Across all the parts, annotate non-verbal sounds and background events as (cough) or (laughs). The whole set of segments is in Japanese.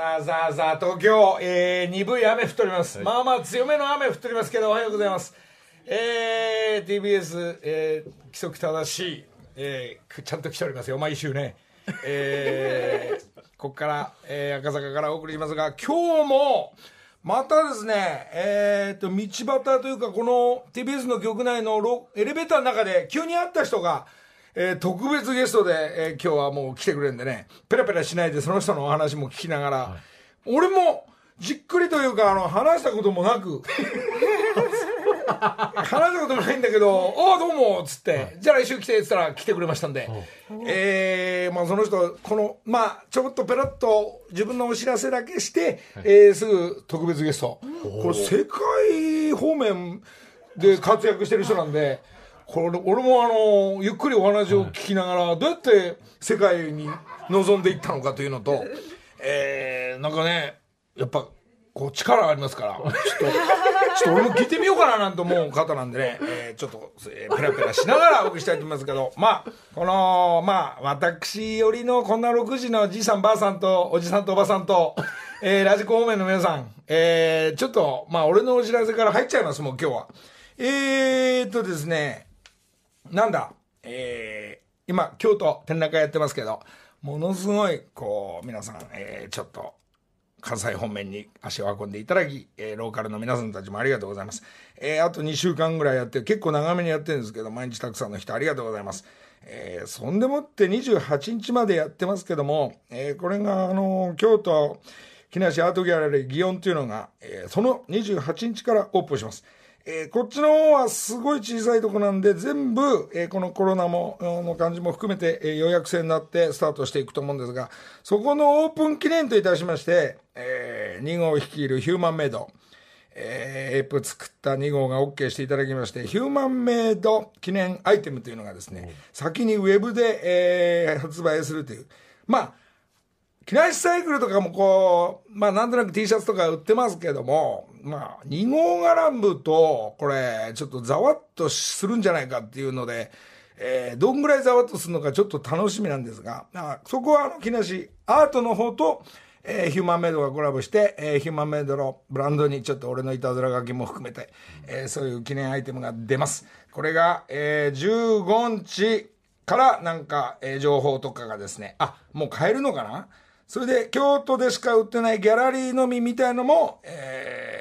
さあさあさあ、東京、えー、鈍い雨降っております。まあまあ強めの雨降っておりますけど、おはようございます。えー、TBS、えー、規則正しい、えー、ちゃんと来ておりますよ、毎週ね。えー、(laughs) ここから、えー、赤坂からお送りしますが、今日も、またですね、えー、と、道端というか、この TBS の局内のロエレベーターの中で、急に会った人が、えー特別ゲストで、えー今日はもう来てくれるんでね、ペラペラしないでその人のお話も聞きながら、俺もじっくりというか、あの、話したこともなく、話したこともないんだけど、(laughs) おうどうもっつって、じゃあ来週来てっつったら来てくれましたんで、えーまあその人、この、まあちょっとペラッと自分のお知らせだけして、えーすぐ特別ゲスト。これ世界方面で活躍してる人なんで、これ俺もあの、ゆっくりお話を聞きながら、どうやって世界に臨んでいったのかというのと、(laughs) えー、なんかね、やっぱ、こう力ありますから、ちょっと、ちょっと俺も聞いてみようかななんて思う方なんでね、えーちょっと、えーペラペラしながらお送りしたいと思いますけど、まあ、この、まあ、私よりのこんな6時のじいさんばあさんと、おじさんとおばさんと、えーラジコ方面の皆さん、えーちょっと、まあ、俺のお知らせから入っちゃいます、もう今日は。えーっとですね、なんだ、えー今、京都展覧会やってますけど、ものすごい、こう、皆さん、えーちょっと、関西方面に足を運んでいただき、えーローカルの皆さんたちもありがとうございます。えーあと2週間ぐらいやって、結構長めにやってるんですけど、毎日たくさんの人ありがとうございます。えーそんでもって28日までやってますけども、えーこれが、あの京都、木梨アートギャラリー祇園というのが、えーその28日からオープンします。えーこっちの方はすごい小さいとこなんで、全部、えーこのコロナも、うんの感じも含めて、えー予約制になってスタートしていくと思うんですが、そこのオープン記念といたしまして、え2号率いるヒューマンメイド、えーエープ作った2号が OK していただきまして、ヒューマンメイド記念アイテムというのがですね、先にウェブで、えー発売するという。まあ、木梨サイクルとかもこう、まあなんとなく T シャツとか売ってますけども、まあ2号ガランブと、これちょっとざわっとするんじゃないかっていうので、えーどんぐらいざわっとするのかちょっと楽しみなんですが、まあそこはあの木梨アートの方と、えーヒューマンメイドがコラボして、えーヒューマンメイドのブランドにちょっと俺のいたずら書きも含めて、えーそういう記念アイテムが出ます。これが、えー15日からなんか、えー情報とかがですね、あ、もう買えるのかな？それで、京都でしか売ってないギャラリーのみみたいのも、えー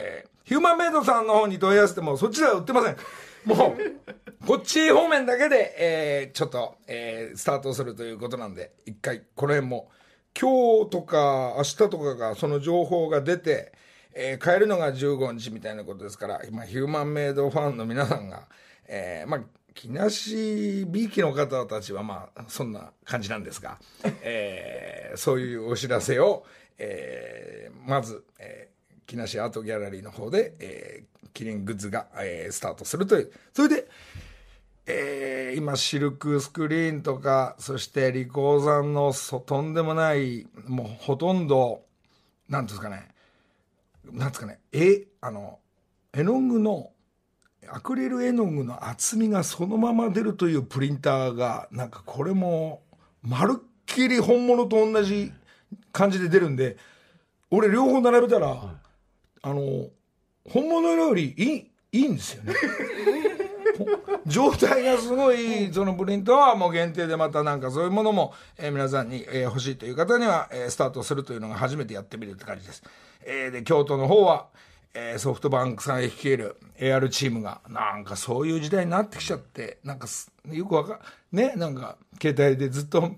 ヒューマンメイドさんの方に問い合わせても、そっちでは売ってません。もう、こっち方面だけで、えーちょっと、えースタートするということなんで、一回、この辺も、今日とか明日とかがその情報が出て、えー買えるのが15日みたいなことですから、今、ヒューマンメイドファンの皆さんが、えーまあ、木梨びいきの方たちはまあそんな感じなんですが、えーそういうお知らせを、えーまず、えー木梨アートギャラリーの方で、えー記念グッズが、えースタートするという。それで、えー今シルクスクリーンとかそしてリコーさんのとんでもないもうほとんどなんていうんですかね。なんですかね。えあの絵の具のアクリル絵の具の厚みがそのまま出るというプリンターがなんかこれもまるっきり本物と同じ感じで出るんで俺両方並べたら、あの本物よりいいいいんですよね。(laughs) 状態がすごいそのプリントはもう限定でまたなんかそういうものも、えー皆さんに、えー欲しいという方には、えースタートするというのが初めてやってみるって感じです、えーで京都の方は、えーソフトバンクさん率いる AR チームがなんかそういう時代になってきちゃってなんかよくわかねなんか携帯でずっと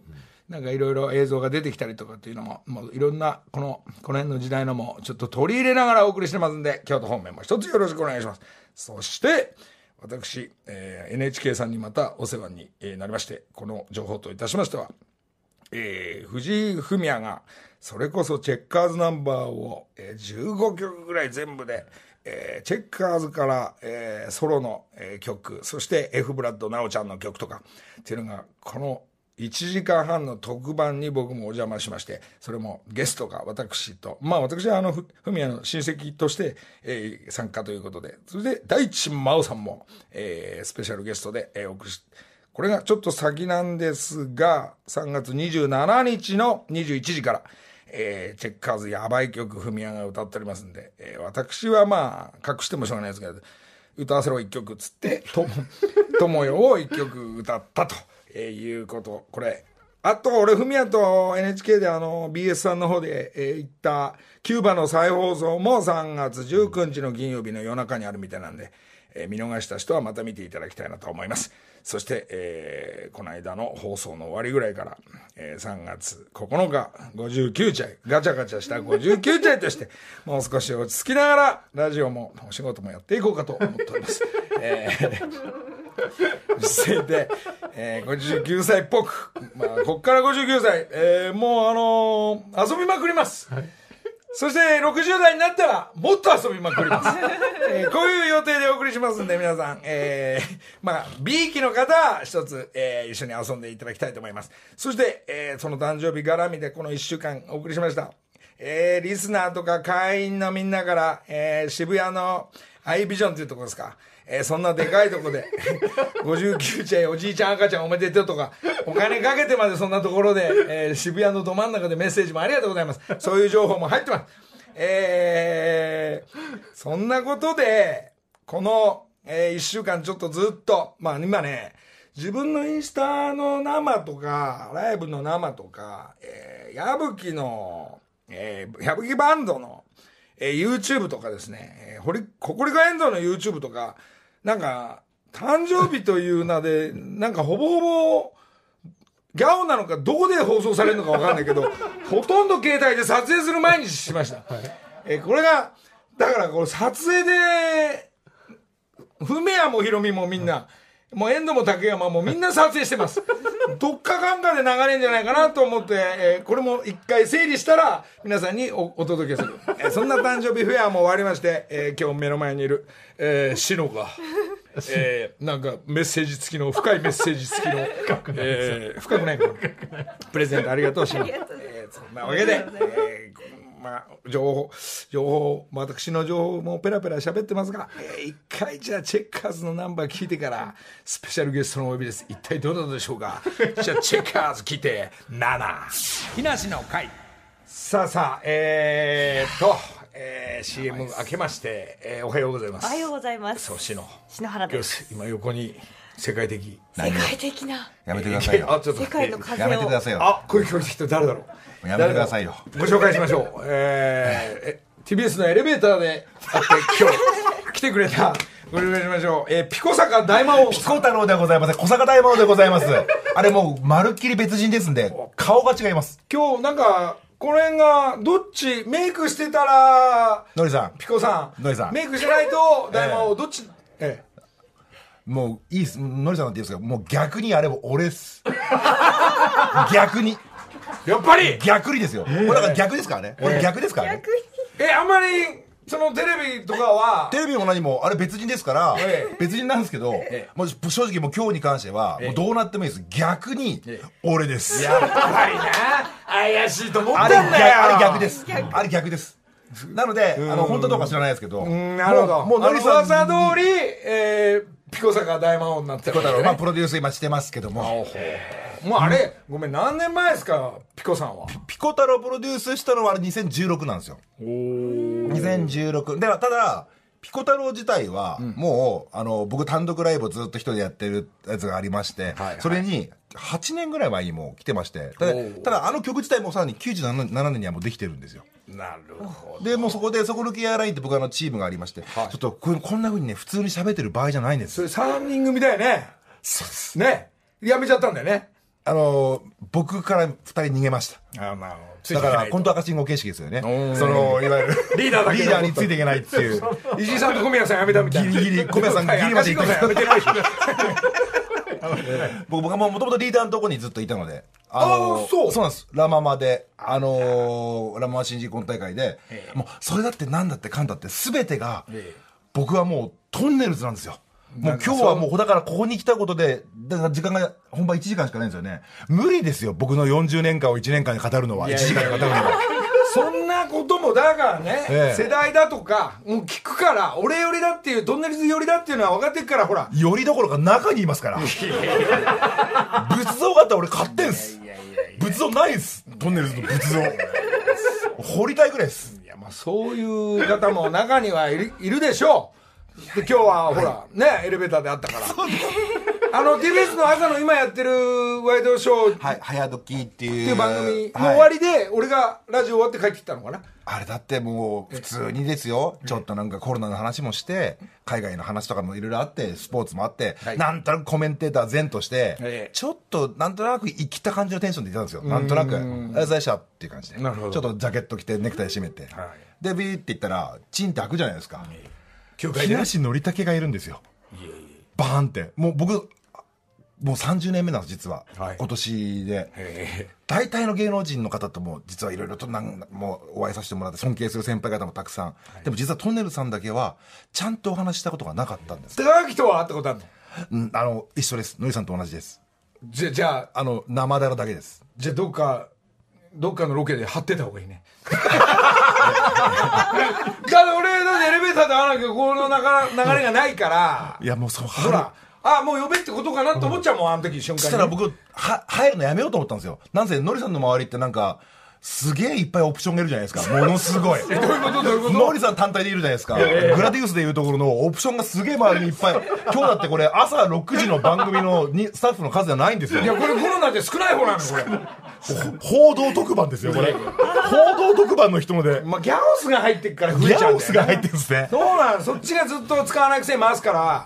なんかいろいろ映像が出てきたりとかっていうのも、もういろんな、この、この辺の時代のもちょっと取り入れながらお送りしてますんで、京都方面も一つよろしくお願いします。そして、私、えー NHK さんにまたお世話になりまして、この情報といたしましては、えー藤井フミヤが、それこそチェッカーズナンバーを、えー15曲ぐらい全部で、えーチェッカーズから、えーソロの、えー曲、そして F ブラッドナオちゃんの曲とか、っていうのが、この1時間半の特番に僕もお邪魔しまして、それもゲストが私と、まあ私はあの、ふフミヤの親戚として、えー参加ということで、それで大地真央さんも、えースペシャルゲストで、えーお送りし、これがちょっと先なんですが、3月27日の21時から、えー、チェッカーズやばい曲、フミヤが歌っておりますんで、えー、私はまあ、隠してもしょうがないですけど、歌わせろ一曲っつって、と、(laughs) ともよを一曲歌ったと、えー、いうこと。これ、あと、俺、フミヤと NHK であの、BS さんの方で、えー、行った、キューバの再放送も3月19日の金曜日の夜中にあるみたいなんで、えー、見逃した人はまた見ていただきたいなと思います。そして、えー、この間の放送の終わりぐらいから、えー、3月9日、59歳、ガチャガチャした59歳として、もう少し落ち着きながら、ラジオもお仕事もやっていこうかと思っております。えー、(laughs) 実際で、えー、59歳っぽく、まあ、こっから59歳、えー、もうあのー、遊びまくります。はいそして60代になったらもっと遊びまくります。えー、こういう予定でお送りしますんで皆さん、えー、まあ、B 期の方は一つ、えー、一緒に遊んでいただきたいと思います。そして、えー、その誕生日絡みでこの1週間お送りしました。えー、リスナーとか会員のみんなから、えー、渋谷のアイビジョンというところですか。えー、そんなでかいとこで、(laughs) 59歳おじいちゃん赤ちゃんおめでとうとか、お金かけてまでそんなところで、えー、渋谷のど真ん中でメッセージもありがとうございます。そういう情報も入ってます。えー、そんなことで、この、えー、1週間ちょっとずっと、まあ今ね、自分のインスタの生とか、ライブの生とか、えー、矢吹の、えー、矢吹バンドの、えー、YouTube とかですね、えー、ほり、ココリコエンドの YouTube とか、なんか、誕生日という名で、なんかほぼほぼ、ギャオなのか、どこで放送されるのかわかんないけど、(laughs) ほとんど携帯で撮影する毎日しました。はい、えこれが、だからこれ撮影で、フメアもヒロミもみんな、もう遠藤も竹山もみんな撮影してます。(laughs) どっかかんかで流れんじゃないかなと思って、えー、これも一回整理したら皆さんにおお届けする。えー、そんな誕生日フェアも終わりまして、えー、今日目の前にいる、えー、シノが、えー、なんかメッセージ付きの、深いメッセージ付きの、えー、深くない。プレゼントありがとう、シノ。えー、そんなわけで、えーまあ、情報、情報、私の情報もペラペラ喋ってますが、えー、一回じゃあチェッカーズのナンバー聞いてから、スペシャルゲストのお呼びです。一体どなたでしょうか？(laughs) じゃあチェッカーズ聞いて、7。木梨の会。さあさあ、えー、っと、えー、CM 明けまして、えー、おはようございます。おはようございます。そう、篠。篠原です。今横に、世界的。世界的な。やめてくださいよ。あ、ちょっと。世界の風やめてくださいよ。あ、声聞こえてきた誰だろう？やめてくださいよ。ご紹介しましょう。えー、TBS のエレベーターで会って今日 (laughs) 来てくれた。ご紹介しましょう。えー、ピコ坂大魔王。ピコ太郎でございます。小坂大魔王でございます。あれもう、まるっきり別人ですんで、顔が違います。今日なんか、この辺が、どっち、メイクしてたら、のりさん。ピコさん。のりさん。メイクしてないと、大魔王、どっち、ええ。もう、いいっす。のりさんなんて言うんですかもう逆にあれも俺っす。(laughs) 逆に。やっぱり！逆にですよ。これだから逆ですからね。これ逆ですからね。え、あんまり、そのテレビとかは？テレビも何もあれ別人ですから、別人なんですけど、もう正直もう今日に関しては、もうどうなってもいいです。逆に俺です、やっぱりな。怪しいと思ったんだよ。あれ逆です。あれ逆です。なので、あの本当どうか知らないですけど、なるほど。もうのりさん噂通り、えー、ピコ坂大魔王になってる、ね、まあプロデュース今してますけども。もうあれ、ごめん、何年前ですか、ピコさんは？ピコ太郎プロデュースしたのはあれ2016なんですよ。お2016。で、ただ、ピコ太郎自体は、もう、あの、僕単独ライブをずっと一人でやってるやつがありまして、はいはい、それに、8年ぐらい前にも来てまして、ただ、ただあの曲自体もさらに97年にはもうできてるんですよ。なるほど。で、もうそこで、そこのケアラインって僕あのチームがありまして、はい、ちょっとここんなふうにね、普通に喋ってる場合じゃないんですそれ3人組だよね。そうです。ね。やめちゃったんだよね。あの、僕から二人逃げました。あまあ、だから、本当赤信号形式ですよね。その、いわゆる、リーダーだリーダーについていけないっていう。(laughs) 石井さんと小宮さん辞めたみたいな。ギリギリ、小宮さんギリまで行ってやめてない。僕はもともとリーダーのとこにずっといたので。あのそうそうなんです。ラママで、あのラママ新人婚大会で、もう、それだってなんだってかんだって全てが、僕はもうトンネルズなんですよ。もう今日はもう、だからここに来たことで、だから時間が本番1時間しかないんですよね。無理ですよ、僕の40年間を1年間に語るのは、1時間に語るのは。そんなこともだからね、ええ、世代だとか、もう聞くから、俺寄りだっていう、トンネルズ寄りだっていうのは分かってるから、ほら。寄りどころか中にいますから。仏像があったら俺買ってんす。仏像ないんす。トンネルズの仏像。掘りたいぐらいですいやまあそういう方も中にはいるいるでしょうで今日はほら、ねエレベーターであったからあの TBS の朝の今やってるワイドショーっはい「早時っていう。ていう番組のはい。終わりで、俺がラジオ終わって帰ってきたのかな？あれだってもう普通にですよ。ちょっとなんかコロナの話もして海外の話とかもいろいろあってスポーツもあって、はい。なんとなくコメンテーター前として、ええ。ちょっとなんとなく生きた感じのテンションでいたんですよ。なんとなく「ありがとうございました」っていう感じで。なるほど。ちょっとジャケット着てネクタイ締めて、はい。でビーって言ったらチンって開くじゃないですか。球界でね。木梨憲武がいるんですよ。バーンって。もう僕もう30年目なんです実は、はい。今年で。え。大体の芸能人の方とも実はいろいろとなんもうお会いさせてもらって尊敬する先輩方もたくさん、でも実はトンネルさんだけはちゃんとお話ししたことがなかったんです。ー、高木とは会ったことあるの？うんあの一緒です。のりさんと同じです。じゃじゃああの生だらだけです。じゃあどっかどっかのロケで貼ってた方がいいね。(laughs) だって俺だってエレベーターで会わなきゃこの流れ流れがないから。いやもうそうほらあもう呼べってことかなと思っちゃうもんあの時瞬間に。そしたら僕は入るのやめようと思ったんですよ。なんせのりさんの周りってなんかすげえいっぱいオプションがいるじゃないですか。(laughs) ものすごい。どういうこと？どういうこと？ノリさん単体でいるじゃないですか。グラディウスでいうところのオプションがすげえ周りにいっぱい。今日だってこれ朝6時の番組のにスタッフの数じゃないんですよ。い。やこれコロナで少ない方なのこれ報道特番ですよ、これ。報道特番の人ので。まあギャオスが入ってっから増ギえちゃうんだよ、ね、ャオスが入ってるんですね。そうなのそっちがずっと使わないくせに回すから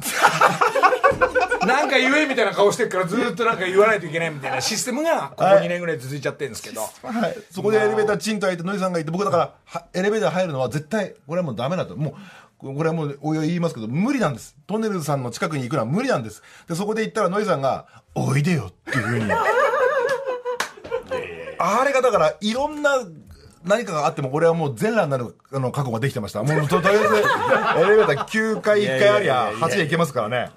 なんか言えみたいな顔してるからずっとなんか言わないといけないみたいなシステムがここ2年ぐらい続いちゃってるんですけど、はい。そこでエレベーターチンと開いて、ノリさんがいて、僕だから、はエレベーター入るのは絶対、これはもうダメだと。もう、これはもう、おいおい言いますけど、無理なんです。トンネルズさんの近くに行くのは無理なんです。で、そこで行ったら、ノリさんが、おいでよっていうふうに。あれがだから、いろんな、何かがあっても、俺はもう全裸になるあの覚悟ができてました。もう、ととりあえず、(laughs) エレベーター9回1回ありゃ、8で行けますからね。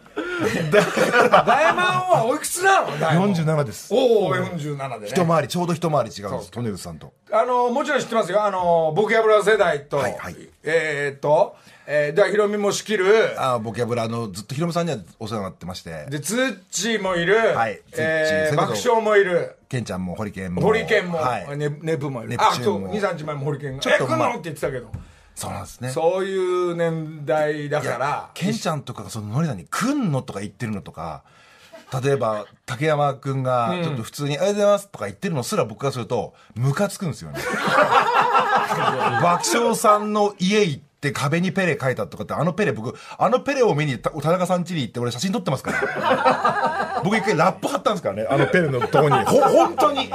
だから、大山はおいくつなの大山47です。おお47でね一回り、ちょうど一回り違うんです、トンネルズさんと。あのもちろん知ってますよあのボキャブラ世代と、はいはいえーっと、えー、でヒロミも仕切る。あボキャブラのずっとヒロミさんにはお世話になってまして。でツッチーもいる、はいえーツッチー爆笑もいる。ケンちゃんもホリケンも。ホリケンも、はい。ね、ネプもいる。あそうチューンも。23日前もホリケンが。ちょっとまあ。え来って言ってたけど。そうなんですね。そういう年代だから。ケンちゃんとかがそのノリさんに「来んの?」とか言ってるのとか例えば竹山君がちょっと普通に「ありがとうございます」とか言ってるのすら僕からするとムカつくんですよね。(laughs) 爆笑さんの家行って壁にペレ書いたとかってあのペレ僕あのペレを見にた田中さん家に行って俺写真撮ってますから僕一回ラップ貼ったんですからねあのペレのとこに。ほ本当に。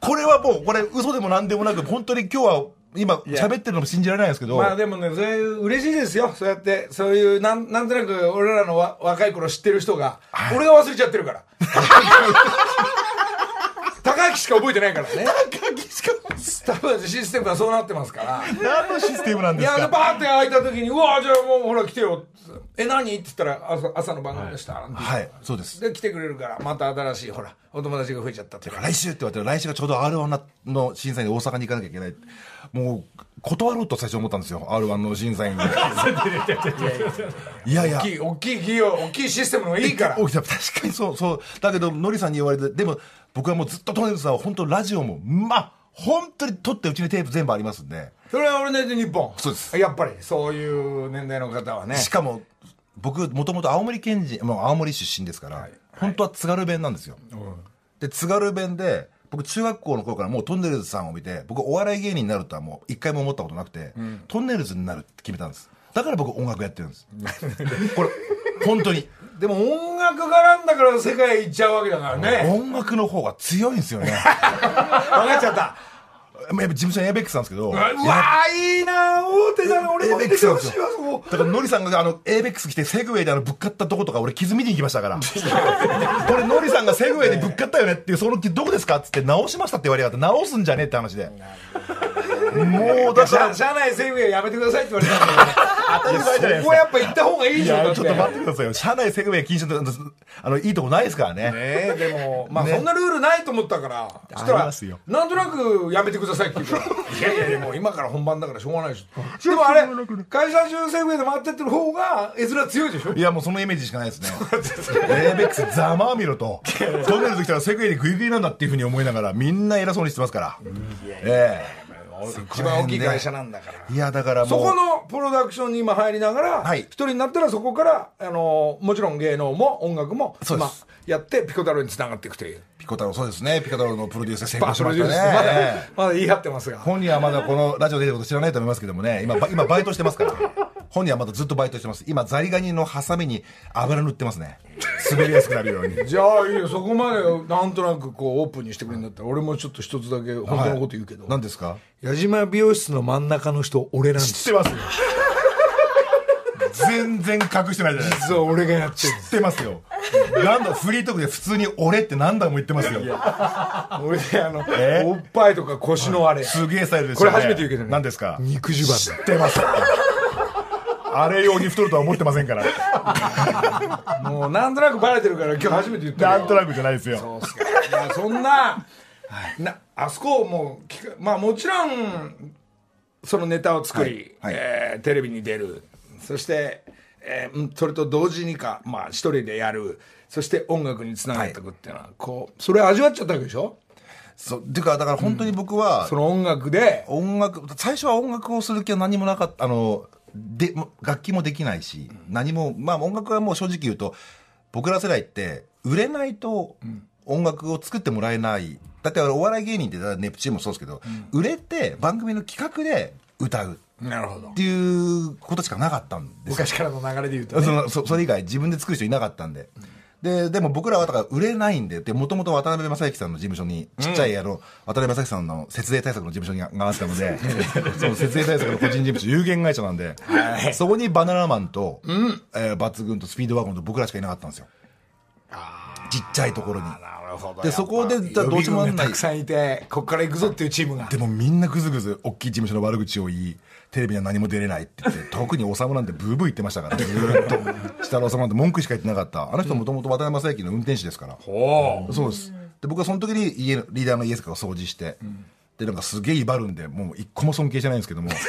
これはもうこれ嘘でも何でもなく本当に今日は今喋ってるのも信じられないですけど、まあでもね、そういう嬉しいですよ。そうやって、そういう、なん、なんとなく俺らのわ若い頃知ってる人が、俺が忘れちゃってるから。(laughs) 高木しか覚えてないからね。高木しか多分システムがそうなってますから。何のシステムなんいや、で、ですかバーって開いた時に、うわじゃあもうほら来てよ。え、何？って言ったら、朝朝の番組でした。なんて言ってはいそうですで、来てくれるから、また新しい、ほら、お友達が増えちゃったっていうか。来週って言われて来週がちょうど r 1の審査員で大阪に行かなきゃいけないもう断ろうと最初思ったんですよ。r 1の審査員に (laughs) いやいや。大きい、大きい企業、大きいシステムのいいから。大きな確かにそうそう。だけどノリさんに言われてでも僕はもうずっとトネルさんは本当ラジオもまあ本当に撮ってうちにテープ全部ありますんで。それは俺ねで日本。そうです。やっぱり、そういう年代の方はね。しかも僕もともと青森県人、まあ、青森出身ですから、本当は津軽弁なんですよ、で津軽弁で僕中学校の頃からもうトンネルズさんを見て僕お笑い芸人になるとはもう一回も思ったことなくて、トンネルズになるって決めたんです。だから僕音楽やってるんです。(laughs) これ本当に。でも音楽家なんだから世界行っちゃうわけだからね。音楽の方が強いんですよね。(laughs) 分かっちゃった。まあやっぱ事務所にエイベックスなんですけどうわーいいな大手だな俺エイも出てベックスなんですほしいわそよこ。だからノリさんがあのエイベックス来てセグウェイであのぶっかったとことか俺傷見に行きましたから。(laughs) これノリさんがセグウェイでぶっかったよねっていうその傷どこですかっつって直しましたって言われやがって直すんじゃねえって話でもうだから社社内セグウェイやめてくださいって言われたんだ当たり前じゃないですかそこはやっぱ行った方がいいいじゃんちょっと待ってくださいよ。社内セグウェイ禁止のあのいいとこないですからね。ねえでもまあねそんなルールないと思ったから。そしたらなんとなくやめてくださいって言うからいやいやいやもう今から本番だからしょうがないでしょでもあれ会社中セグウェイで回ってってる方が絵面強いでしょ？いやもうそのイメージしかないですね。エイベックスざまあみろと。トンネルズ来たらセグウェイでグイグイなんだっていうふうに思いながらみんな偉そうにしてますから。ええ一番大きい会社なんだから。いやだからそこのプロダクションに今入りながら、はい。一人になったらそこからあのもちろん芸能も音楽もそうです。今やってピコ太郎につながっていくという。ピコ太郎そうですね。ピコ太郎のプロデュースで成まあ功しましたね。まだええまだ言い張ってますが。本人はまだこのラジオ出てること知らないと思いますけどもね。今ば今バイトしてますから。本人はまだずっとバイトしてます。今ザリガニのハサミに油塗ってますね。滑りやすくなるように。(laughs) じゃあいいよ。そこまでなんとなくこうオープンにしてくれるんだったら俺もちょっと一つだけ本当のこと言うけど、何ですか？矢島美容室の真ん中の人俺なんです知ってますよ全然隠してないじゃないですか。実は俺がやってる。知ってますよ。何度フリートークで普通に「俺」って何度も言ってますよ。す俺あの、え？おっぱいとか腰のあれ、すげえスタイルですこれ初めて言うけどね。何ですか？肉襦知ってますあれ用に太るとは思ってませんから。襦もうなんとなくバレてるから今日初めて言ったなんとなくじゃないですよ。そうっすか。いやそんな,、なあそこをもうまあもちろんそのネタを作り、はい。はい。えーテレビに出るそして、えーうんそれと同時にかまあ一人でやる。そして音楽につながっていくっていうのは、こうそれ味わっちゃったわけでしょ？そう。ていうかだから本当に僕は、その音楽で？音楽最初は音楽をする気は何もなかった。あので楽器もできないし、何もまあ音楽はもう正直言うと僕ら世代って売れないと音楽を作ってもらえない。だってお笑い芸人ってネプチューンもそうですけど、売れて番組の企画で歌う。なるほど。っていうことしかなかったんですよ。昔からの流れで言うと、ね、そのそそれ以外自分で作る人いなかったんで。ででも僕らはだから売れないんでもともと渡辺正行さんの事務所にちっちゃいあの、渡辺正行さんの節税対策の事務所にがあったので (laughs) その節税対策の個人事務所有限会社なんで、そこにバナナマンと、えー抜群とスピードワゴンと僕らしかいなかったんですよ。ちっちゃいところにでそこでどうしようもたくさんいてここから行くぞっていうチームが。でもみんなぐずぐず大きい事務所の悪口を言いテレビには何も出れないって言って (laughs) 特に修なんてブーブー言ってましたから (laughs) ずーっと。設楽修なんて文句しか言ってなかった。あの人もともと渡辺正行の運転手ですから。おおそうです。で僕はその時に家のリーダーの家とかを掃除して、でなんかすげえ威張るんでもう一個も尊敬してないんですけども (laughs)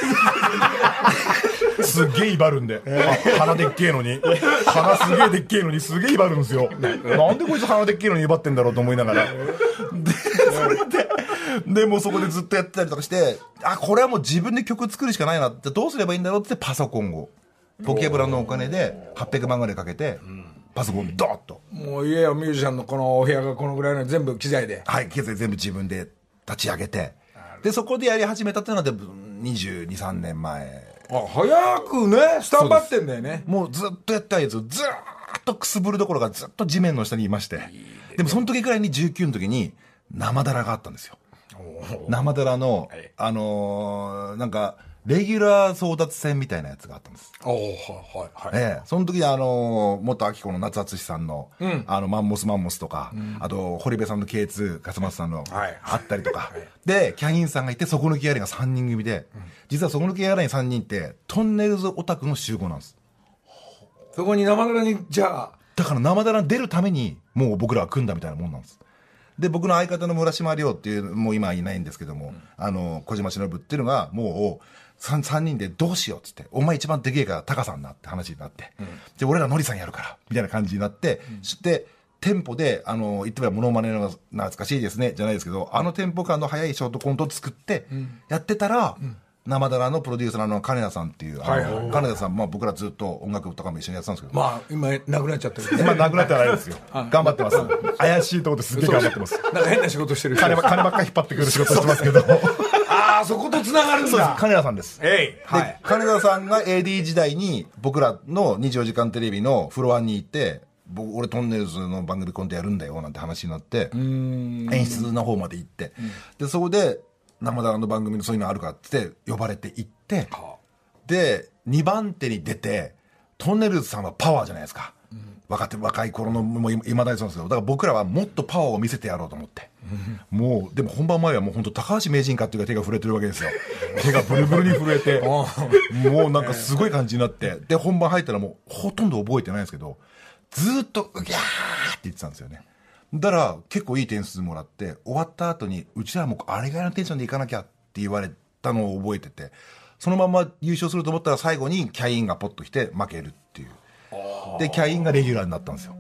すっげえ威張るんで、あ鼻でっけえのに。鼻すげえでっけえのにすげえ威張るんですよ。なんでこいつ鼻でっけえのに威張ってんだろうと思いながら。でそれででもうそこでずっとやってたりとかしてあこれはもう自分で曲作るしかないなってどうすればいいんだろうってパソコンを。ポケブラのお金で800万ぐらいかけて、パソコンドーッと。もう家やミュージシャンのこのお部屋がこのぐらいの全部機材で。はい、経済全部自分で立ち上げて、で、そこでやり始めたっていうのは、で22、3年前。あ早くね。スタンバってんだよね。もうずっとやったやつをずーっとくすぶるどころかずっと地面の下にいまして。でもその時くらいに19の時に生だらがあったんですよ。生だらの、はい。あのーなんか、レギュラー争奪戦みたいなやつがあったんです。おおはいはいはい。ええ、その時にあのー元明子の夏敦さんの、あのマンモスマンモスとか、あと堀部さんの K2 勝松さんの、はい。あったりとか、でキャインさんがいて底抜きやりが3人組で、実は底抜きやり3人ってトンネルズオタクの集合なんです。そこに生柄にじゃあ。だから生だらに出るためにもう僕らは組んだみたいなもんなんです。で僕の相方の村島亮っていうもう今はいないんですけども、あの小島忍っていうのがもう 3, 三人でどうしようっつってお前一番でけえからタカさんなって話になって、で俺らノリさんやるからみたいな感じになって、そして店舗であの言ってみればモノマネの懐かしいですねじゃないですけどあのテンポ感の速いショートコントを作ってやってたら、生だらのプロデューサーの金田さんっていう、あのはいはい金田さん、まあ、僕らずっと音楽とかも一緒にやってたんですけど、まあ今なくなっちゃったけどね今なくなってはないですよ。(laughs) 頑張ってます。(laughs) 怪しいところですげえ頑張ってます。なんか変な仕事してる人。金ば金ばっかり引っ張ってくる仕事してますけど。ああそことつながるんだ。金田さんです。えい。はでい、金田さんが AD 時代に僕らの24時間テレビのフロアに行って、僕俺トンネルズの番組コントやるんだよなんて話になって、演出の方まで行って、で、そこで生だらの番組のそういうのあるかって呼ばれて行って、で2番手に出てトンネルズさんはパワーじゃないですか、若手若い頃のもういまだにそうなんですけどだから僕らはもっとパワーを見せてやろうと思って、もうでも本番前はもう本当高橋名人かっていうか手が震えてるわけですよ。(laughs) 手がブルブルに震えて。(laughs) もうなんかすごい感じになって。で本番入ったらもうほとんど覚えてないんですけどずーっと「うぎゃー!」って言ってたんですよね。だから結構いい点数もらって終わった後にうちらもうあれぐらいのテンションでいかなきゃって言われたのを覚えててそのまま優勝すると思ったら最後にキャインがポッと来て負けるでキャインがレギュラーになったんですよ。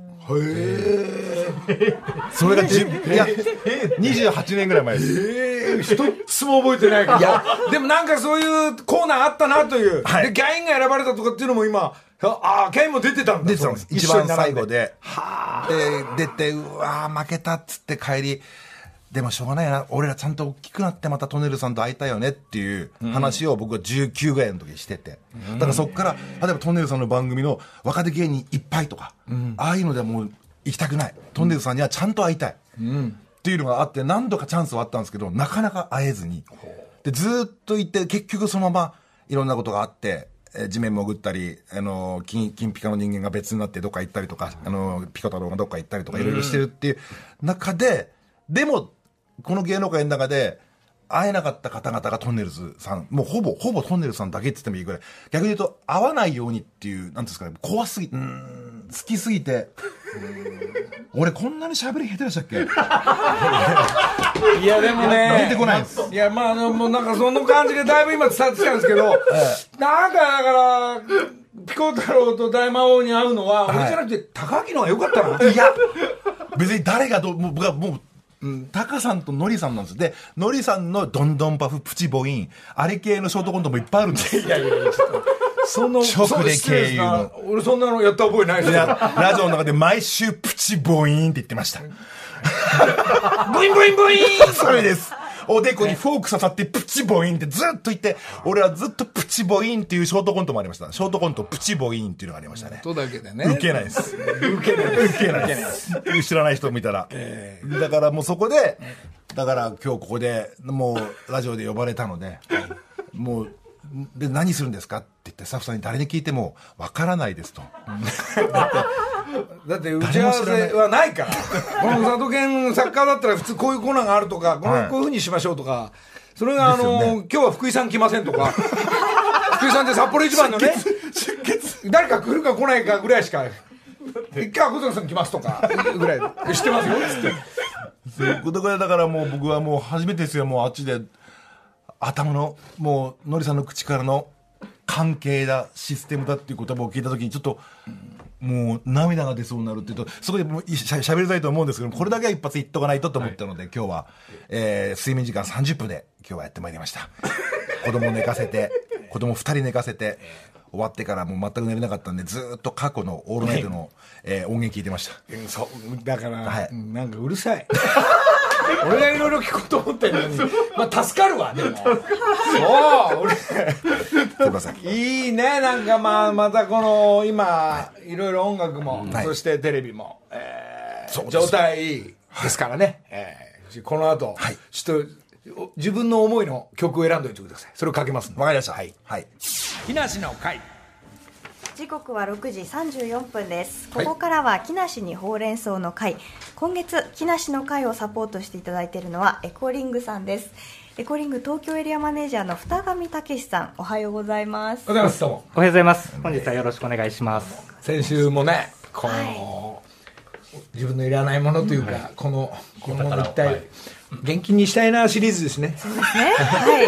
それがじゅいや28年ぐらい前です。一つも覚えてないから。でもなんかそういうコーナーあったなという、はい。でキャインが選ばれたとかっていうのも今ああキャインも出てたんだ。出てたんです。一番最後一緒に並んでで出てうわー負けたっつって帰りでもしょうがないな。俺らちゃんと大きくなってまたトネルさんと会いたいよねっていう話を僕は19ぐらいの時にしてて、だからそこから例えばトネルさんの番組の若手芸人いっぱいとか、ああいうのではもう行きたくない。トネルさんにはちゃんと会いたい、っていうのがあって何度かチャンスはあったんですけどなかなか会えずに。でずーっといて結局そのままいろんなことがあってえー地面潜ったり、あの金金ピカの人間が別になってどっか行ったりとか、あのピコ太郎がどっか行ったりとかいろいろしてるっていう中で、でもこの芸能界の中で会えなかった方々がトンネルズさん。もうほぼほぼトンネルズさんだけって言ってもいいぐらい。逆に言うと会わないようにっていうなんですかね。怖すぎうーん。好きすぎて。俺こんなに喋り下手でしたっけ？いやでもね。出てこないです。いやまああのもうなんかその感じがだいぶ今伝わってきたんですけど、なんかだからピコ太郎と大魔王に会うのは、俺じゃなくて高木の方が良かったな。いや、別に誰がどう、もう僕はもう、うん、タカさんとノリさんなんです。で、ノリさんのドンドンパフ、プチボイン、あれ系のショートコントもいっぱいあるんです。いやいやいや、その直で経由の俺そんなのやった覚えないですよ。ラジオの中で毎週プチボインって言ってました。(laughs) ブインブインブイン (laughs) それです。おでこにフォーク刺さってプチボインってずっと言って、俺はずっとプチボインっていうショートコントもありました。ショートコントプチボインっていうのがありましたね。とだけでね。受けないです。受けないです。受けないです。知らない人見たら。だからもうそこで、だから今日ここで、もうラジオで呼ばれたので、もう、で、何するんですかって言ってスタッフさんに誰に聞いても、わからないですと。(laughs) (laughs) だって打ち合わせはない。から。(laughs) この佐渡県サッカーだったら普通こういうコーナーがあるとか、こはい。のこういうふうにしましょうとか、それがあの、今日は福井さん来ませんとか、(laughs) 福井さんって札幌一番のね、誰か来るか来ないかぐらいしか、一回は小坂さん来ますとか、ぐらい。で、知ってますよ、つって。そういうことでだからもう僕はもう初めてですよ。もうあっちで。頭のもうのりさんの口からの関係だシステムだっていう言葉を聞いた時にちょっともう涙が出そうになるっていうとそこでもうしゃしゃべりたいと思うんですけどこれだけは一発言っとかないとと思ったので、今日は、えー睡眠時間30分で今日はやってまいりました。子供寝かせて子供2人寝かせて終わってからもう全く寝れなかったんでずーっと過去の「オールナイトの」えー音源聞いてました。うんそうだから、はい。うんなんかうるさい (laughs) 俺がいろいろ聞こうと思ってるのに。まあ助かるわでも。そう俺。すいいいねなんかまあまたこの今いろいろ音楽も、はい。そしてテレビも、えー状態いいですからね、えーこの後、はい。ちょっとお自分の思いの曲を選んでおいてください。それをかけますわかりました。はい、はい。木梨の会。時刻は6時34分です。はい。ここからは木梨にほうれん草の会今月木梨の会をサポートしていただいているのはエコリングさんです。エコリング東京エリアマネージャーの二上武さん。おはようございます。おはようございます。どうも。おはようございます。本日はよろしくお願いします。先週もねこの、自分のいらないものというか、このこのもの一体、現金にしたいなシリーズですね。そうですね。はい。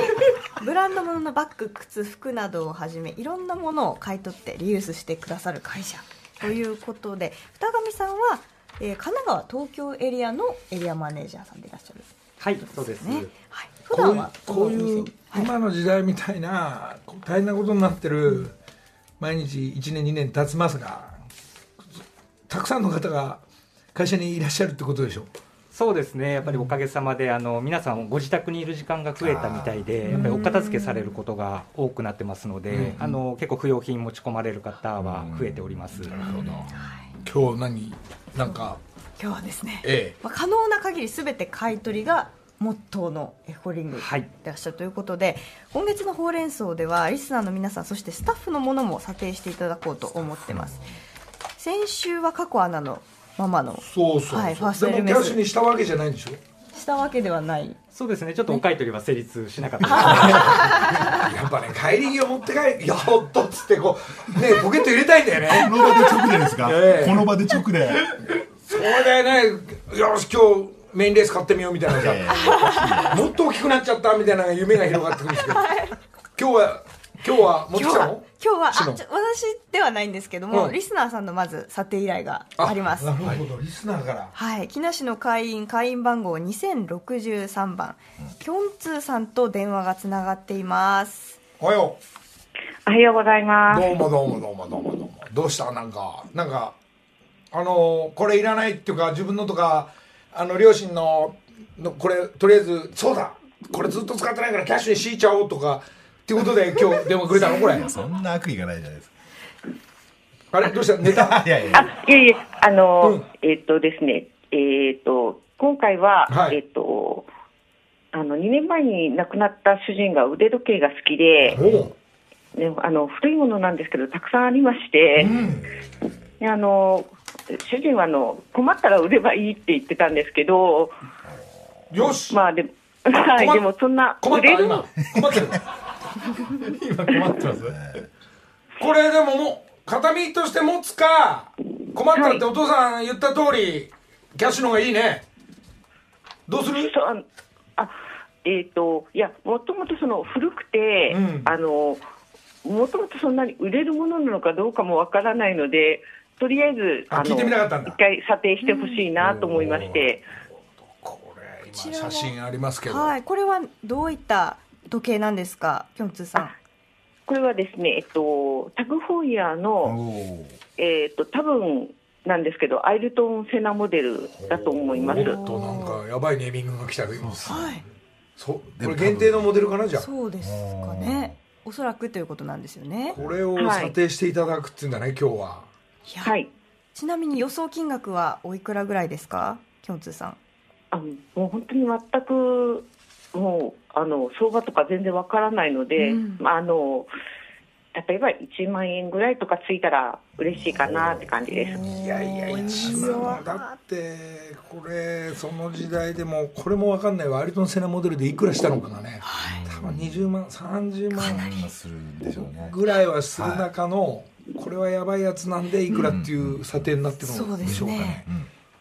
ブランド物のバッグ靴服などをはじめいろんなものを買い取ってリユースしてくださる会社ということで二上さんは、えー神奈川東京エリアのエリアマネージャーさんでいらっしゃる。はい、そうです。ね、はい、普こういう段はこういうはい。今の時代みたいな大変なことになってる毎日1年2年経ちますがたくさんの方が会社にいらっしゃるってことでしょそうですね。やっぱりおかげさまで、あの、皆さんご自宅にいる時間が増えたみたいで、やっぱりお片付けされることが多くなってますので、あの、結構不要品持ち込まれる方は増えております。今日何？なんか？今日はですね、ええ。まあ、可能な限り全て買い取りがモットーのエコリングではい。いらっしゃるということで、今月のほうれん草ではリスナーの皆さんそしてスタッフのものも査定していただこうと思ってます。先週は過去アナのママのそうそうそう、はい、ファーストエでルメスもキャッシュにしたわけじゃないんでしょ？したわけではない。そうですね。ちょっとお買い取りは成立しなかった。ですね。(laughs) やっぱね帰り際持って帰りやっとっつってこうねポケット入れたいんだよね。この場で直でですか、ええこの場で直で。そうだよね。よし今日メインレース買ってみようみたいなさ、もっと大きくなっちゃったみたいな夢が広がってくるんですけど。今日は今日は今日はきたの今日はあ私ではないんですけども、うん。リスナーさんのまず査定依頼があります。なるほど、リスナーから。はい、木梨の会員会員番号2063番、キョンツーさんと電話がつながっています。おはよおはようございうます。どうもどうもどうもどうもどうも。どうした？なんか、なんか、あのこれいらないっていうか、自分のとか、あの、両親の、のこれ、とりあえず、そうだ。これずっと使ってないからキャッシュに敷いちゃおうとか、っていうことで今日電話くれたの？これ。そんな悪意がないじゃないですあれ？どうした？ネタかいやいや。あ、いえいえ、あの、うん。えっとですね、えっと、今回は、はい。えっと、あの、2年前に亡くなった主人が腕時計が好きで、ね、あの、古いものなんですけど、たくさんありまして、であの、主人はあの、困ったら売ればいいって言ってたんですけど、よし。まあでも、はい、でもそんな、困った？売れる？今。困ってる (laughs) 今困ってます？これでももう形見として持つか困ったらってお父さん言った通りキャッシュの方がいいね。どうする？そうあえっ、といやもともとその古くて、うん。あのもともとそんなに売れるものなのかどうかもわからないのでとりあえずのあ一回査定してほしいなと思いまして、これちらは今写真ありますけど、はいこれはどういった時計なんですか？キョンツーさん。これはですねえっとタグホイヤーの、おえっと多分なんですけどアイルトン・セナモデルだと思います。おっとなんかやばいネーミングが来たよはい。そうこれ限定のモデルかなじゃあ。そうですかね。おそらくということなんですよね。これを査定していただくっていうんだね今日は。はい。ちなみに予想金額はおいくらぐらいですか？キョンツーさん。あのもう本当に全くもうあの相場とか全然わからないので、うん。まあ、あの例えば1万円ぐらいとかついたら嬉しいかなって感じです。いやいや1万だってこれその時代でもこれも分かんないわアリトン・セナモデルでいくらしたのかがね、多分20万30万ーするんでしょうね。ぐらいはする中の、これはやばいやつなんでいくらっていう査定になってるのでしょうかね,、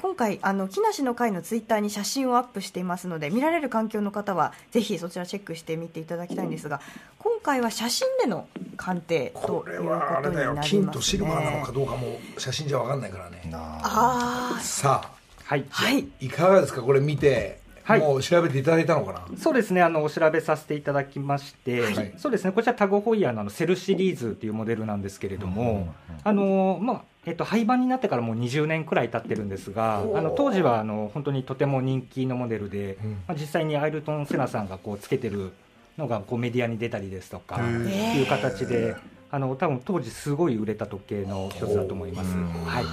今回あの木梨の会のツイッターに写真をアップしていますので見られる環境の方はぜひそちらチェックしてみていただきたいんですが今回は写真での鑑定とこれいうはあれだよことになります、ね、金とシルバーなのかどうかも写真じゃ分かんないからね。あ。さあ。はい。あはい。いかがですか？これ見て、はい。もう調べていただいたのかな？そうですね。あのお調べさせていただきまして、はい。そうですね。こちらタゴホイヤーのあのセルシリーズっていうモデルなんですけれども、あのまあえっと、廃盤になってからもう20年くらい経ってるんですがあの当時はあの本当にとても人気のモデルで、うん。まあ、実際にアイルトン・セナさんがこうつけてるのがこうメディアに出たりですとかいう形であの多分当時すごい売れた時計の一つだと思います。はい。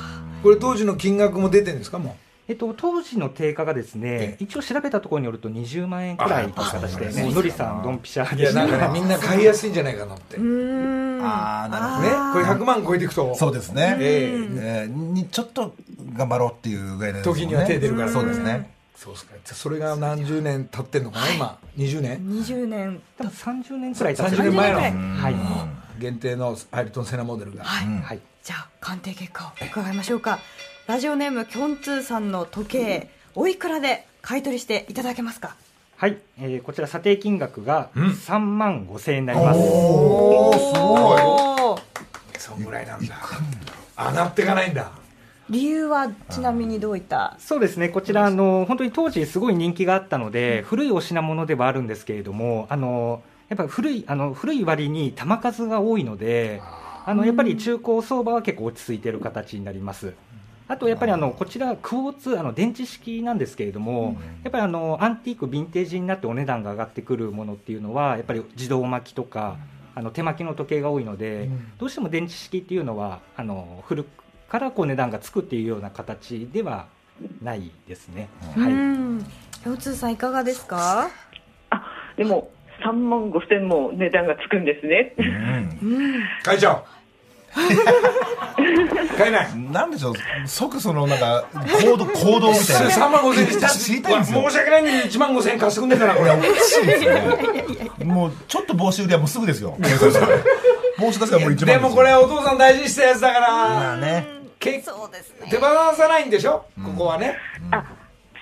これ当時の金額も出てるんですかもえっと、当時の定価がですね、一応調べたところによると20万円くらいという形でね、のりさん、ドンピシャういやでしたなんかねみんな買いやすいんじゃないかなって。あーなるほどね。これ100万超えていくと。そうですね、ええ。ーにちょっと頑張ろうっていうぐらいでね。時には手出るから。そうですね。そうですか。それが何十年経ってんのかな今？20年？20年。多分30年くらい経って30年前の。30年はい、限定のアイルトン・セナモデルが。はい、はい、じゃあ鑑定結果を伺いましょうかラジオネームキョンツーさんの時計おいくらで買い取りしていただけますか？はいえーこちら査定金額がん。3万5千円になります、おおすごいそんぐらいなんだ。上がっていかないんだ。理由はちなみにどういった？そうですねこちらあの本当に当時すごい人気があったので、古いお品物ではあるんですけれどもあのやっぱり古いあの古い割に玉数が多いのであのやっぱり中古相場は結構落ち着いている形になりますあとやっぱりあのこちらクォーツあの電池式なんですけれども、やっぱりあのアンティークヴィンテージになってお値段が上がってくるものっていうのはやっぱり自動巻きとかあの手巻きの時計が多いので、うん。どうしても電池式っていうのはあの古くからこう値段がつくっていうような形ではないですね。うはい。んキョンツーさんいかがですか？あでも3万5千も値段がつくんですね。変えちゃおう変えない。なんでしょう？即そのなんか行動行動みたいな。3万5千円知りた。いんですよ申し訳ないんで1万5千円貸してくんねえかなこれ。おかしいですよね。もうちょっと帽子売りはもうすぐですよ。帽子出せばもう一番でもこれお父さん大事にしたやつだかまらあね。けそうですね。手放さないんでしょ？ここはね。あ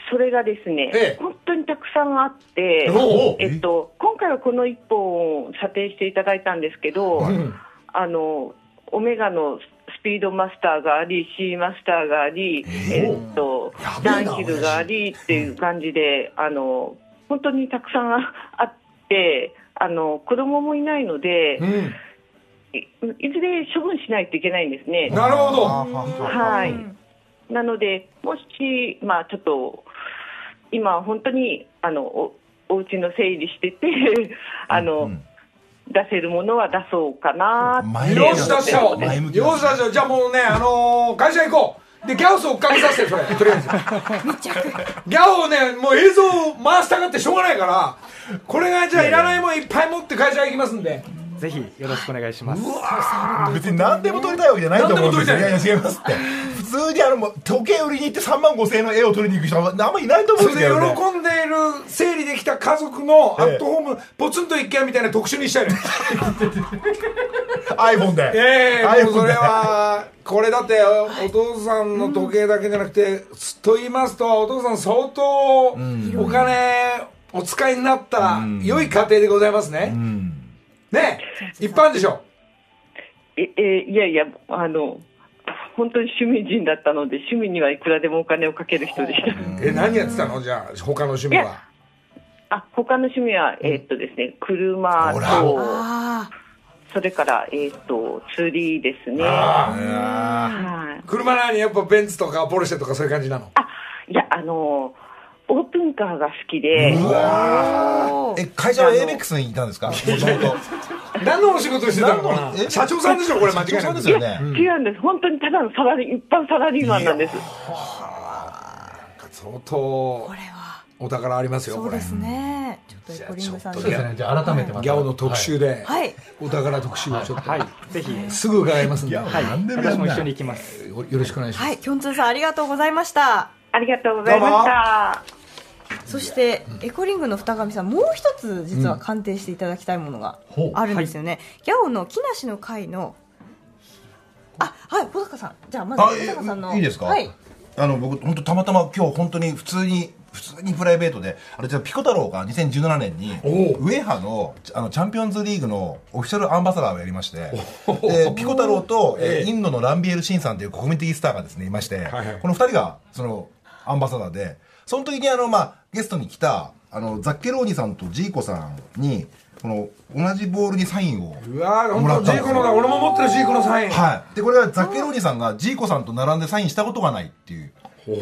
それがですね、ええ。本当にたくさんあって、えっと、今回はこの1本を査定していただいたんですけど、んあのオメガのスピードマスターがあり、シーマスターがあり、えっとダウンヒルがありっていう感じで、あの本当にたくさんああって、あの子供もいないので、うん。いいずれ処分しないといけないんですね。なるほど。はい。なので、もし、まあちょっと、今本当に、あの、お、お家の整理してて、あの、出せるものは出そうかな。よし出しちゃおうよし出しちゃおうじゃあもうねあのー会社行こう。でギャオス追っかけさせてそれ。(laughs) とりあえず。ギャオをねもう映像回したがってしょうがないからこれがじゃあいらないもんいっぱい持って会社行きますんでぜひよろしくお願いします。別に何でも撮りたいわけじゃないと思うんですよ。い何でも撮りたい。やいや違いますって。普通にあのもう時計売りに行って3万5千円の絵を撮りに行く人はあんまりいないと思うんそれでですけどね。喜んでいる整理できた家族のアットホームポツンと一軒家みたいな特集にしたいね (laughs) iPhone で。ええ iPhone で。もうそれはこれだってお父さんの時計だけじゃなくて、と言いますとお父さん相当お金お使いになった良い家庭でございますね、ね一般でしょ？え、え、いやいや、あの、本当に趣味人だったので、趣味にはいくらでもお金をかける人でした。え何やってたの？じゃあ他の趣味は？あ、他の趣味は、えーっとですね、車と、あそれから、えーっと、釣りですね。あはい。車なにやっぱベンツとかポルシェとかそういう感じなの？あ、いや、あの、オープンカーが好きで、あえ会社は ABEX にいたんですか？もともと。何のお仕事してたのかな？社長さんでしょ？これ間違い社長さなく。んですよね違うんです。本当にただのサラリー、一般サラリーマンなんです。相当これはお宝ありますよそうですね。ちょっとエコリングさんじゃあ改めてまた。ギャオの特集で、はい。お宝特集をちょっと、はい。ぜひ。すぐ伺いますんで、いやはい。私も一緒に行きます。よよろしくお願いします、はい。きょんつーさんありがとうございました。ありがとうございました。そしてエコリングの二上さんもう一つ実は鑑定していただきたいものがあるんですよね、ギャオの木梨の会のあはい小坂さん。じゃあまずあ小坂さんのえいいですか、はい。あの僕本当たまたま今日本当に普通に普通にプライベートであれじゃあピコ太郎が2017年にウェハのあのチャンピオンズリーグのオフィシャルアンバサダーをやりましてでピコ太郎と、ええ。えーインドのランビエル・シンさんという国民的スターがですねいまして、はいはい。この二人がそのアンバサダーでその時にあの、まあ、ゲストに来たあのザッケローニさんとジーコさんにこの同じボールにサインをうわーもらったんですよ。本当ジーコのだ俺も持ってるジーコのサイン、はい、でこれはザッケローニさんがジーコさんと並んでサインしたことがないっていう。もう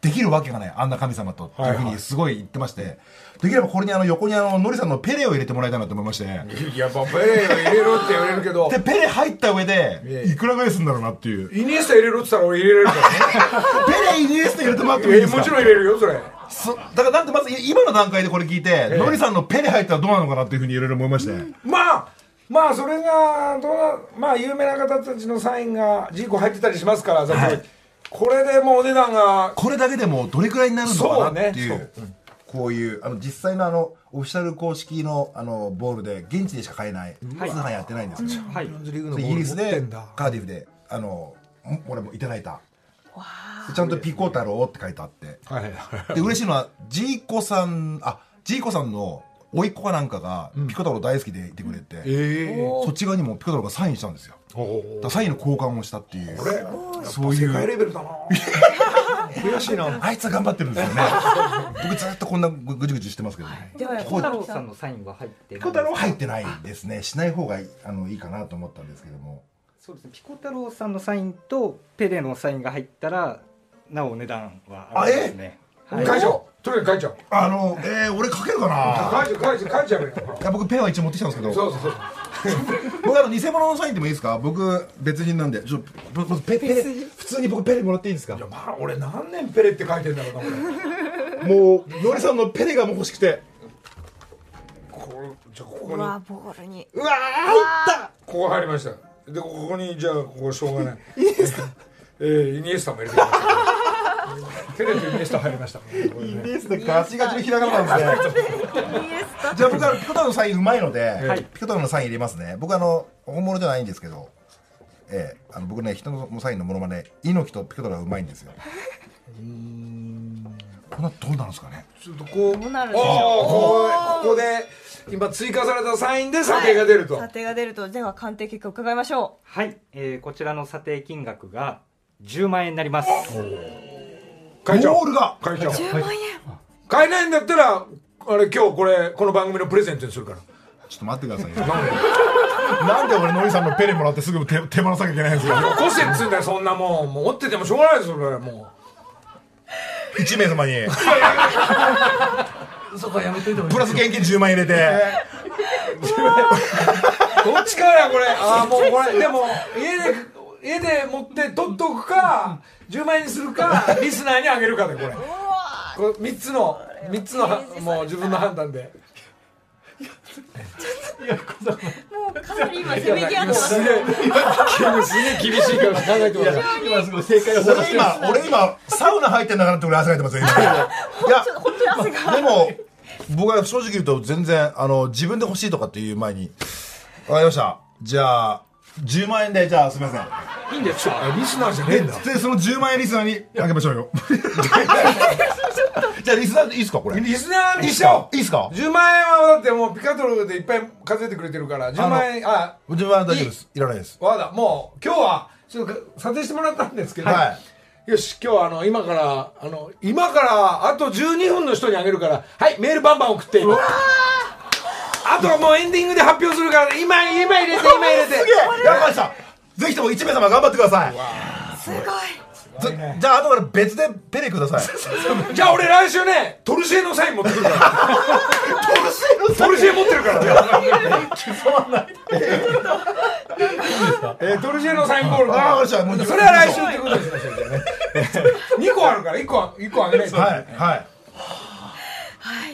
できるわけがないあんな神様と。っていうふうにすごい言ってまして、できればこれにあの横にあのノリさんのペレを入れてもらいたいなと思いまして。やっぱペレを入れろって言われるけど。でペレ入った上でええ。いくらぐらいするんだろうなっていう。イニエスタ入れろって言ったら俺入れられるからね。(laughs) ペレイニエスタ入れてもらってもいいえですか？もちろん入れるよそれ。そだからなんでまず今の段階でこれ聞いて、えノリさんのペレ入ったらどうなのかなっていうふうにいろいろ思いまして、まあまあそれがどうなまあ有名な方たちのサインがジーコ入ってたりしますから、ざっくりこれでもうお値段がこれだけでもどれくらいになるのかなっていう。こういうあの実際のあのオフィシャル公式のあのボールで現地でしか買えない通販やってないんですよ、はい。イギリスでカーディフであのん俺もいただいた。でちゃんとピコ太郎って書いてあって。で嬉しいのはジーコさんあジーコさんの甥っ子かなんかがピコ太郎大好きでいてくれて、ええそっち側にもピコ太郎がサインしたんですよサインの交換をしたっていう。これそういう。世界レベルだな。(laughs) 悔しいな。あいつは頑張ってるんですよね。僕ずっとこんなぐぐじぐじしてますけど、ではこう小太郎さんのサインは入ってピコ太郎は入ってないですね。しない方がいいあのいいかなと思ったんですけども。そうですね。ピコ太郎さんのサインとペレのサインが入ったらなお値段は上がりますね。はい。書いちゃおう。とにかく書いちゃおう。あのえー、俺書けるかな？書いちゃう書いちゃう書いちゃうよいや僕ペンは一応持ってきたんですけど。そうそうそう (laughs) 僕あの偽物のサインでもいいですか？僕別人なんで。ちょ僕僕ペペレ普通に僕ペレもらっていいですか？いやまあ俺何年ペレって書いてんだろうな俺もうノリさんのペレがもう欲しくて。これじゃあここに。うわボールに。うわー入った！ここ入りました。でここにじゃあここしょうがない。イニエスタ。えー、イニエスタも入れてきましたペレとイニエスタ入りましたイニエスタガチガチのひらがななんですね。じゃあ僕はピコ太郎のサインうまいので、はい。ピコ太郎のサイン入れますね。僕あの本物じゃないんですけどええあの僕ね人のサインのものまね猪木とピコ太郎はうまいんですよ。こんなどうなるんですかね？ちょっとこうここで今追加されたサインで査定が出ると、査定が出ると。では鑑定結果伺いましょはい、えーこちらの査定金額が10万円になります会長。ボールが。会長。う10万円。買えないんだったらあれ今日これこの番組のプレゼントにするから。ちょっと待ってくださいよ。なんで俺ノリさんのペレもらってすぐ手手放さなきゃいけないんですか？よこせっつうんだよそんなもん。もう持っててもしょうがないですよそれも1名様に。う (laughs) そこやめといてもプラス現金10万円入れて。どっちかやこれ。ああもうこれ。でも家で家で持って取っとくか10万円にするか (laughs) リスナーにあげるかでこれ。これ3つの3つのはもう自分の判断で。もうかなり今せめぎ合ってますすげえ今すげえ厳しいから考えてます今すごい正解を探して俺今俺今サウナ入ってんだからって俺汗かいてますよ今いや本当に汗がでも僕は正直言うと全然あの自分で欲しいとかっていう前にわかりましたじゃあ10万円でじゃあすみません。いいんですか？あリスナーじゃねえんだ。でその10万円リスナーにあげましょうよ。(laughs) じゃあリスナーでいいですかこれ。リスナーにしよう。いいですか？10万円はだってもうピカトルでいっぱい数えてくれてるから10万円あ10万円大丈夫です。いらないです。わかった。もう今日はちょっと査定してもらったんですけど、はよし今日はあの今からあの今からあと12分の人にあげるからはいメールバンバン送ってあとはもうエンディングで発表するから今今入れて今入れて。すげえ。やりましたぜひとも1名様頑張ってください。すごい。ずじゃあ後から別でペレください。(laughs) じゃあ俺来週ねトルシエのサイン持ってくるから。トルシエ持ってるから。えートルシエのサインボールああもうそれは来週ってことにしましょうじゃあね。2個あるから1個は一個あげないと。はいはいはい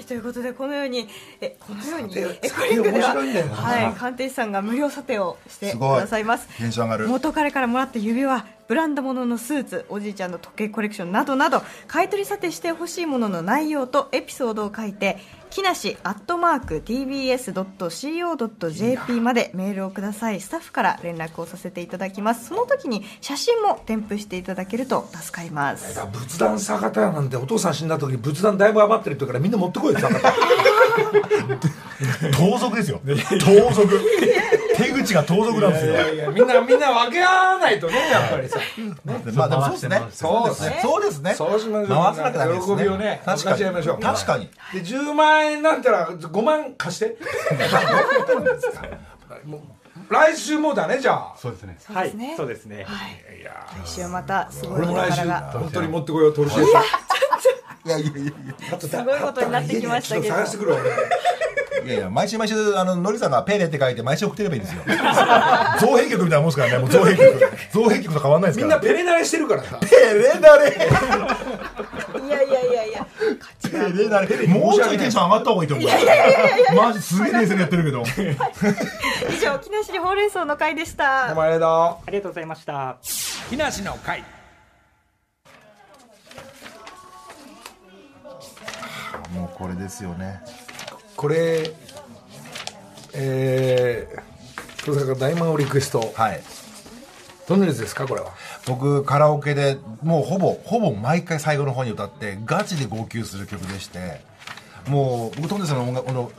ということでこのようにえこのようにエコリングでははい鑑定士さんが無料査定をしてくださいます。元彼からもらった指輪ブランド物のスーツおじいちゃんの時計コレクションなどなど買い取り査定してほしいものの内容とエピソードを書いて木梨アットマーク TBS.CO.JP までメールをください。スタッフから連絡をさせていただきます。その時に写真も添付していただけると助かります。仏壇坂田なんてお父さん死んだ時に仏壇だいぶ余ってるって言うからみんな持ってこいよ坂田 (laughs) 盗賊ですよ。盗賊手口が盗賊なんですよいやいやみんなみんな分け合わないとねやっぱりさ。まあでもそうですね。そうですね。そうですね。そうしまし回すね。喜びをね確か分かち合いましょう。に確かに。で10万円なんたら5万貸して。来週もだねじゃあ。そうですね。はい。ねそうですね。い。や来週はまたすごい俺も来週宝が。本当に持ってこようトルシエさんいやいやいやいすすごいことになってきましたけど。探してくるわ。いやいや毎週毎週あののりさんがペレって書いて毎週送ってればいいんですよ。(laughs) 造幣局みたいなもんですからねもう造幣局造幣局と変わんないですみんなからペレ慣れしてるからさ。ペレだれ。いやいやいやいや。ペがレだれ。もうちょいテンション上がった方がいいと思う。マジすげえ冷静にやってるけど。以上木梨ほうれん草の会でした。お前あれだありがとうございました。木梨の会もうこれですよね。これえー、登坂大魔王リクエスト。はい。どんなやつですかこれは？僕カラオケでもうほぼほぼ毎回最後の方に歌ってガチで号泣する曲でしてもう僕トンネルさんの音楽の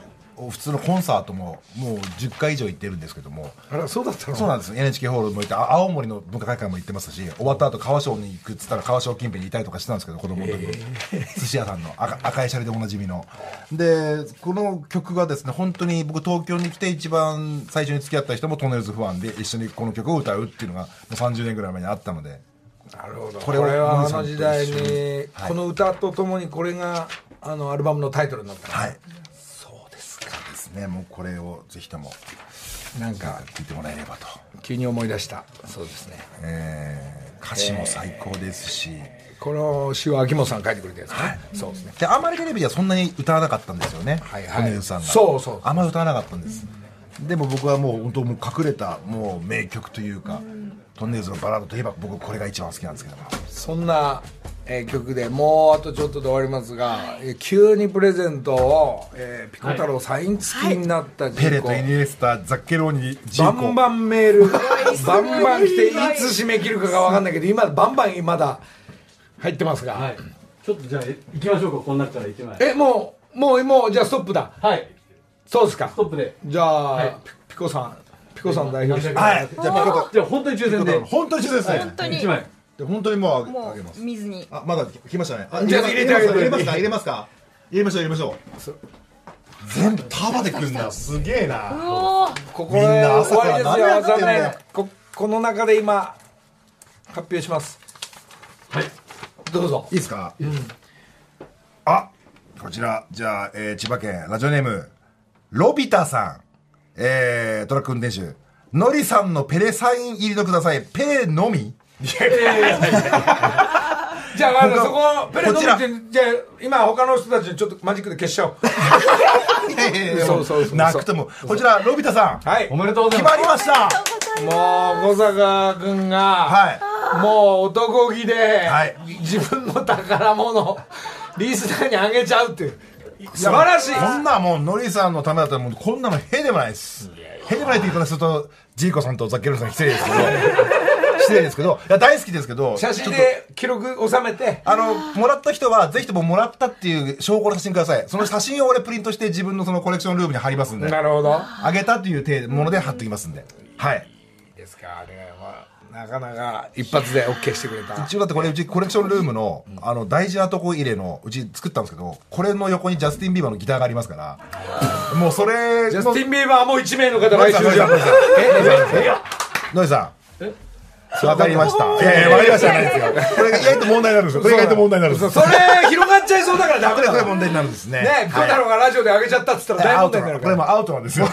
普通のコンサートももう10回以上行ってるんですけども。あらそうだったの？そうなんです。NHK ホールも行ってあ青森の文化会館も行ってますし終わった後川商に行くっつったら川商近辺にいたりとかしてたんですけど子供の時に、寿司屋さんの赤赤いシャリでおなじみの。でこの曲がですね本当に僕東京に来て一番最初に付き合った人もトンネルズファンで一緒にこの曲を歌うっていうのがもう30年ぐらい前にあったので。なるほど。これはあの時代に、はい。この歌とともにこれがあのアルバムのタイトルになったの。はいねもうこれをぜひともなんか聴いてもらえればと、急に思い出した。そうですね。えー歌詞も最高ですし、この詩は秋元さん書いてくれたやつね、そうですね。であんまりテレビではそんなに歌わなかったんですよね、はいはい。トンネルズさんが。そうそう。あんまり歌わなかったんです、でも僕はもう本当もう隠れたもう名曲というか、トンネルズのバラードといえば僕これが一番好きなんですけども。そんな、えー曲でもうあとちょっとで終わりますが、えー急にプレゼントを、えーピコ太郎サイン付きになったジペレーコとイニエスタザッケローニバンバンメール。バンバン来ていつ締め切るかが分かんないけど今バンバンまだ入ってますが、ちょっとじゃあ行きましょうかこの中から1枚えもうもうもうじゃあストップだ。はい。そうですか。ストップで。じゃあ、はい。ピピコさんピコさん代表して。はい。じゃあピコとじゃあ本当に抽選で。本当に一緒ですね。本当に1枚で本当にもうあげもあげます。う見ずに。あまだ来ましたね。あじゃあ入入れてあげて。入れますか入れますか入れましょう入れましょう。全部束でくんだ。(laughs) すげえな。ここみんでな朝から何やってんだよ残念。ここの中で今発表します。はい。どうぞ。いいですか、あこちら。じゃあ、えー千葉県ラジオネームロビタさん。えー、トラック運転手。のりさんのペレサイン入りのください。ペレのみじゃああの他そこペレこちら飲みってじゃあ今他の人たちちょっとマジックで消しちゃおう。いやいやいやそうそうそう。なくてもこちらロビタさん。はい。おめでとうござい決ます。まりましたもう小坂君が、はい。もう男気で、はい。自分の宝物リスナーにあげちゃうっていう。素晴らしい。こんなもうのりさんのためだったらもうこんなのへでもないです。へでもないって言い方するとジーコさんとザッケルさん失礼ですけど失礼ですけどいや大好きですけど写真で記録収めて。あの、もらった人は、ぜひとももらったっていう証拠の写真ください。その写真を俺プリントして自分のそのコレクションルームに貼りますんで。なるほど。あげたというもので貼ってきますんで。はい。ですかね、まあ、なかなか一発で OK してくれた。一応だってこれうちコレクションルームの、あの、大事なとこ入れの、うち作ったんですけど、これの横にジャスティン・ビーバーのギターがありますから、もうそれ、ジャスティン・ビーバーも1名の方来週じゃん。さんノイさん。わかりました。いやいや、わかりましたじゃないですよ。これが意外と問題になるんですよ。これが意外と問題になるんですそよ。れ広がっちゃいそうだからダメだよこれ問題になるんですね。ね久太郎がラジオで上げちゃったっつったら大問題になるこれもアウトなんですよ。(laughs)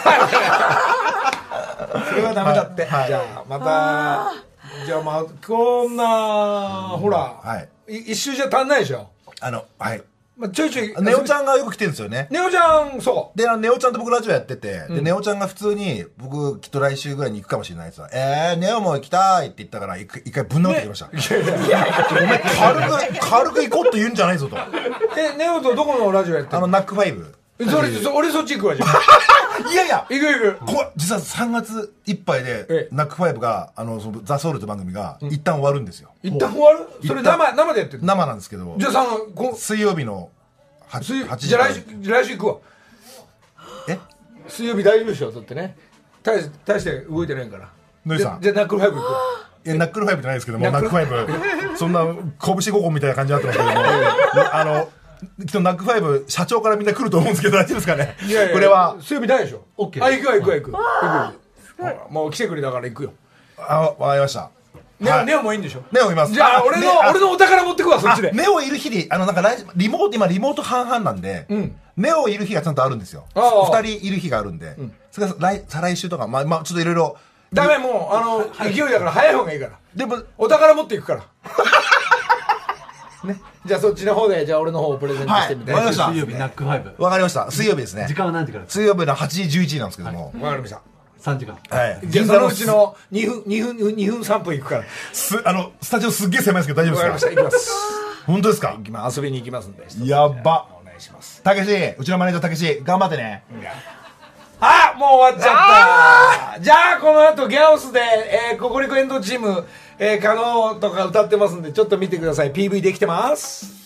それはダメだって、はいじゃあまたじゃあまあこんなほら、はい一周じゃ足んないでしょ、あの、はい。まあ、ちょいちょいネオちゃんがよく来てるんですよね。ネオちゃんそうで、あの、ネオちゃんと僕ラジオやってて、で、ネオちゃんが普通に、僕、きっと来週ぐらいに行くかもしれないですわ。えー、ネオも行きたいって言ったから、一回ぶん殴ってきました。いやお前、軽く、軽く行こうと言うんじゃないぞと。あえネオとどこのラジオやってるの、ナックファイブ。のそれそ俺そっち行くわじゃあ。(laughs) いやいや、行く行くこ実は3月いっぱいでええ、ナックファイブが、あの、そのザ・ソウルという番組が、一旦終わるんですよ。一旦終わる？それ生生でやってる？生なんですけど。じ、ゃあさこ水曜日の8水8時じゃあ来週来週行くわ。え？水曜日大丈夫でしょ？だってね。大し大して動いてないから。ノイさん。じゃあナックルファイブ行くわ。いやナックルファイブじゃないですけども、ナックファイブ、そんな拳5本みたいな感じになってますけども、(laughs) あの、きっとナックファイブ、社長からみんな来ると思うんですけど、大丈夫ですかね？いやいやこれは、水曜日ないでしょ OK あ行くわ行くわ行く行くもう来てくれたから行くよ。あ、わかりました。ネオ、はい。ネオもいいんでしょ？ネオいます。じゃあ俺の、俺のお宝持ってくわそっちで。あネオいる日に、あの、なんかリモート、今リモート半々なんで、ん。ネオいる日がちゃんとあるんですよ。二人いる日があるんで、それが来、再来週とか、まあ、まあ、ちょっといろいろ、ダメもうあの勢いだから早い方がいいから。でも、お宝持っていくから (laughs) ね。じゃあそっちの方でじゃあ俺の方をプレゼントしてみたいはい。わかりました。水曜日ナックファイブ。わかりました。水曜日ですね。時。間は何時からです水曜日の8時、11時なんですけども、わかりました。か3時間。はい。じゃあそのうちの2分2分2分3分いくから。す、あの、スタジオすっげえ狭いですけど大丈わかりました。夫ですか行きます。本当ですか？行きます。遊びに行きますんで。やば。お願いします。たけし、うちのマネージャーたけし、頑張ってね。あもう終わっちゃった。じゃあこの後ギャオスで、えー、ココリコエンドチーム、えー、可能とか歌ってますんでちょっと見てください。PV できてます。